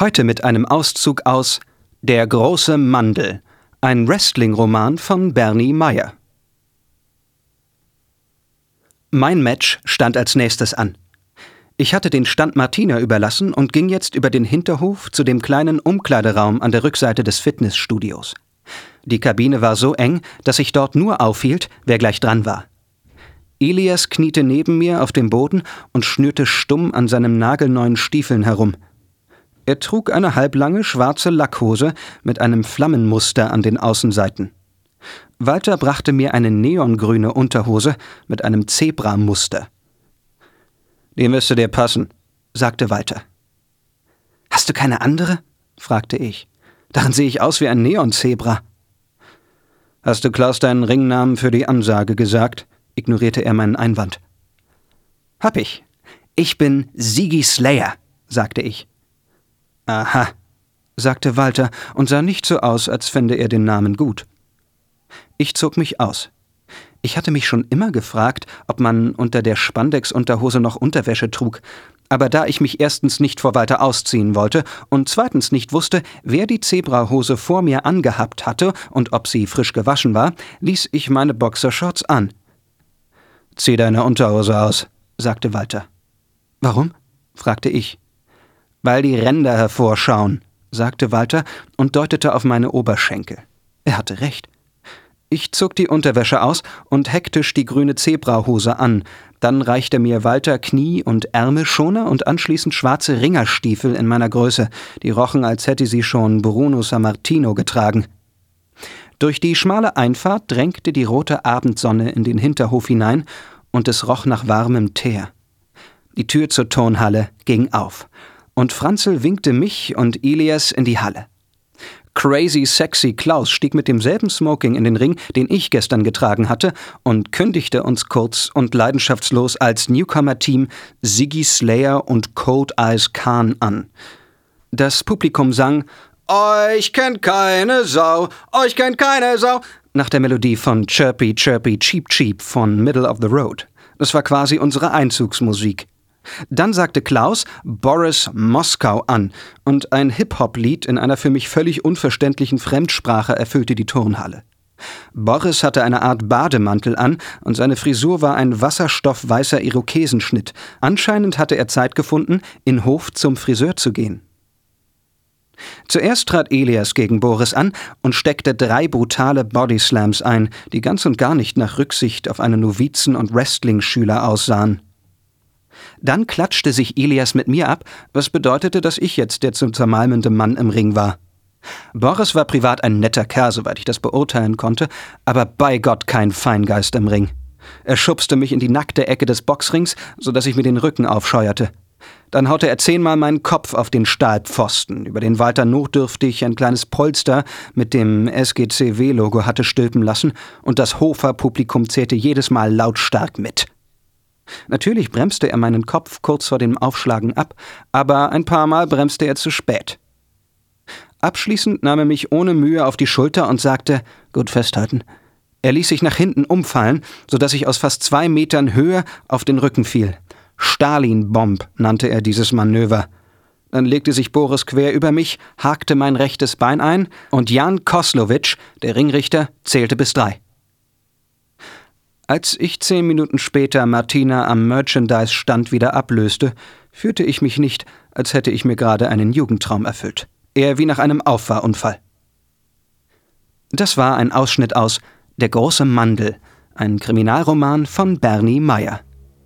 Heute mit einem Auszug aus Der große Mandel, ein Wrestling-Roman von Bernie Meyer. Mein Match stand als nächstes an. Ich hatte den Stand Martina überlassen und ging jetzt über den Hinterhof zu dem kleinen Umkleideraum an der Rückseite des Fitnessstudios. Die Kabine war so eng, dass sich dort nur aufhielt, wer gleich dran war. Elias kniete neben mir auf dem Boden und schnürte stumm an seinem nagelneuen Stiefeln herum. Er trug eine halblange schwarze Lackhose mit einem Flammenmuster an den Außenseiten. Walter brachte mir eine neongrüne Unterhose mit einem Zebramuster. Die müsste dir passen, sagte Walter. Hast du keine andere? fragte ich. Darin sehe ich aus wie ein Neonzebra. Hast du Klaus deinen Ringnamen für die Ansage gesagt? ignorierte er meinen Einwand. Hab ich. Ich bin Sigi Slayer, sagte ich. Aha, sagte Walter und sah nicht so aus, als fände er den Namen gut. Ich zog mich aus. Ich hatte mich schon immer gefragt, ob man unter der Spandex-Unterhose noch Unterwäsche trug, aber da ich mich erstens nicht vor Walter ausziehen wollte und zweitens nicht wusste, wer die Zebrahose vor mir angehabt hatte und ob sie frisch gewaschen war, ließ ich meine Boxershorts an. Zieh deine Unterhose aus, sagte Walter. Warum? fragte ich. Weil die Ränder hervorschauen, sagte Walter und deutete auf meine Oberschenkel. Er hatte recht. Ich zog die Unterwäsche aus und hektisch die grüne Zebrahose an. Dann reichte mir Walter Knie- und Ärmelschoner und anschließend schwarze Ringerstiefel in meiner Größe, die rochen, als hätte sie schon Bruno Sammartino getragen. Durch die schmale Einfahrt drängte die rote Abendsonne in den Hinterhof hinein und es roch nach warmem Teer. Die Tür zur Turnhalle ging auf und Franzel winkte mich und Elias in die Halle. Crazy Sexy Klaus stieg mit demselben Smoking in den Ring, den ich gestern getragen hatte, und kündigte uns kurz und leidenschaftslos als Newcomer-Team Ziggy Slayer und Cold Eyes Khan an. Das Publikum sang Euch kennt keine Sau, euch kennt keine Sau, nach der Melodie von Chirpy Chirpy Cheap Cheap von Middle of the Road. Das war quasi unsere Einzugsmusik. Dann sagte Klaus Boris Moskau an und ein Hip-Hop-Lied in einer für mich völlig unverständlichen Fremdsprache erfüllte die Turnhalle. Boris hatte eine Art Bademantel an und seine Frisur war ein wasserstoffweißer Irokesenschnitt. Anscheinend hatte er Zeit gefunden, in Hof zum Friseur zu gehen. Zuerst trat Elias gegen Boris an und steckte drei brutale Bodyslams ein, die ganz und gar nicht nach Rücksicht auf einen Novizen- und Wrestling-Schüler aussahen. Dann klatschte sich Elias mit mir ab, was bedeutete, dass ich jetzt der zum zermalmende Mann im Ring war. Boris war privat ein netter Kerl, soweit ich das beurteilen konnte, aber bei Gott kein Feingeist im Ring. Er schubste mich in die nackte Ecke des Boxrings, so dass ich mir den Rücken aufscheuerte. Dann haute er zehnmal meinen Kopf auf den Stahlpfosten, über den Walter notdürftig ein kleines Polster mit dem SGCW-Logo hatte stülpen lassen, und das Hofer-Publikum zählte jedes Mal lautstark mit. Natürlich bremste er meinen Kopf kurz vor dem Aufschlagen ab, aber ein paar Mal bremste er zu spät. Abschließend nahm er mich ohne Mühe auf die Schulter und sagte, gut festhalten. Er ließ sich nach hinten umfallen, so dass ich aus fast zwei Metern Höhe auf den Rücken fiel. Stalin-Bomb nannte er dieses Manöver. Dann legte sich Boris quer über mich, hakte mein rechtes Bein ein und Jan Koslowitsch, der Ringrichter, zählte bis drei. Als ich zehn Minuten später Martina am Merchandise-Stand wieder ablöste, fühlte ich mich nicht, als hätte ich mir gerade einen Jugendtraum erfüllt. Eher wie nach einem Auffahrunfall. Das war ein Ausschnitt aus Der große Mandel, ein Kriminalroman von Bernie Meyer.